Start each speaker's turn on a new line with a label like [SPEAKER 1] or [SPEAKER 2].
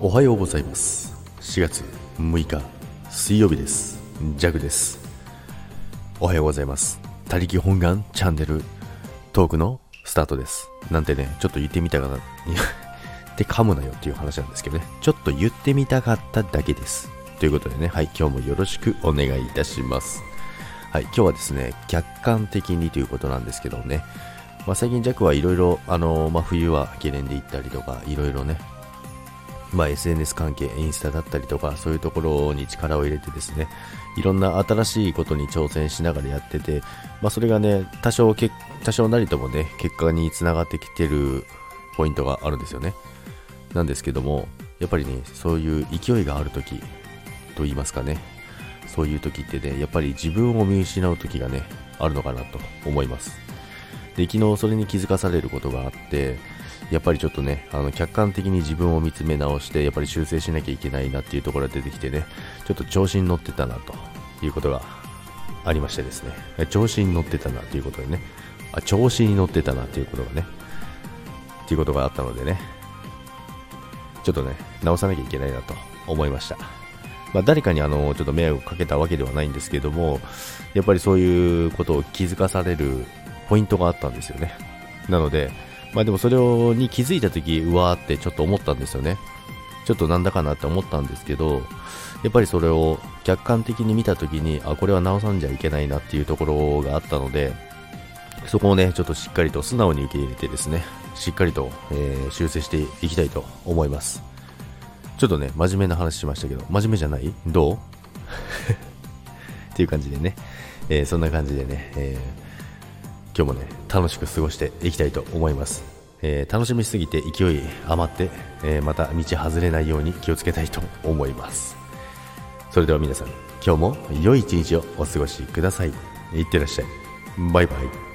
[SPEAKER 1] おはようございます。4月6日水曜日です。ジャグです。おはようございます。他力本願チャンネルトークのスタートです。なんてねちょっと言ってみたかった。って噛むなよっていう話なんですけどね。ちょっと言ってみたかっただけです。ということでね。はい今日もよろしくお願いいたします。はい今日はですね客観的にということなんですけどね。まあ、最近弱はいろいろ、あのー、まあ、冬はゲレンデ行ったりとか、いろいろね、まあ、SNS 関係、インスタだったりとか、そういうところに力を入れてですね、いろんな新しいことに挑戦しながらやってて、まあ、それがね、多少け、多少なりともね、結果につながってきてるポイントがあるんですよね。なんですけども、やっぱりね、そういう勢いがあるとき、と言いますかね、そういう時ってね、やっぱり自分を見失う時がね、あるのかなと思います。で、昨日それに気づかされることがあって、やっぱりちょっとね、あの客観的に自分を見つめ直して、やっぱり修正しなきゃいけないなっていうところが出てきてね、ちょっと調子に乗ってたなということがありましてですね、調子に乗ってたなということでね、あ調子に乗ってたなということがね、っていうことがあったのでね、ちょっとね、直さなきゃいけないなと思いました。まあ、誰かにあのちょっと迷惑をかけたわけではないんですけども、やっぱりそういうことを気づかされるポイントがあったんですよね。なので、まあでもそれをに気づいた時うわーってちょっと思ったんですよね。ちょっとなんだかなって思ったんですけど、やっぱりそれを客観的に見た時に、あ、これは直さんじゃいけないなっていうところがあったので、そこをね、ちょっとしっかりと素直に受け入れてですね、しっかりと、えー、修正していきたいと思います。ちょっとね、真面目な話しましたけど、真面目じゃない？どう？っていう感じでね、えー、そんな感じでね、えー今日もね、楽しく過ごしていきたいと思います。えー、楽しみすぎて勢い余って、えー、また道外れないように気をつけたいと思います。それでは皆さん、今日も良い一日をお過ごしください。いってらっしゃい。バイバイ。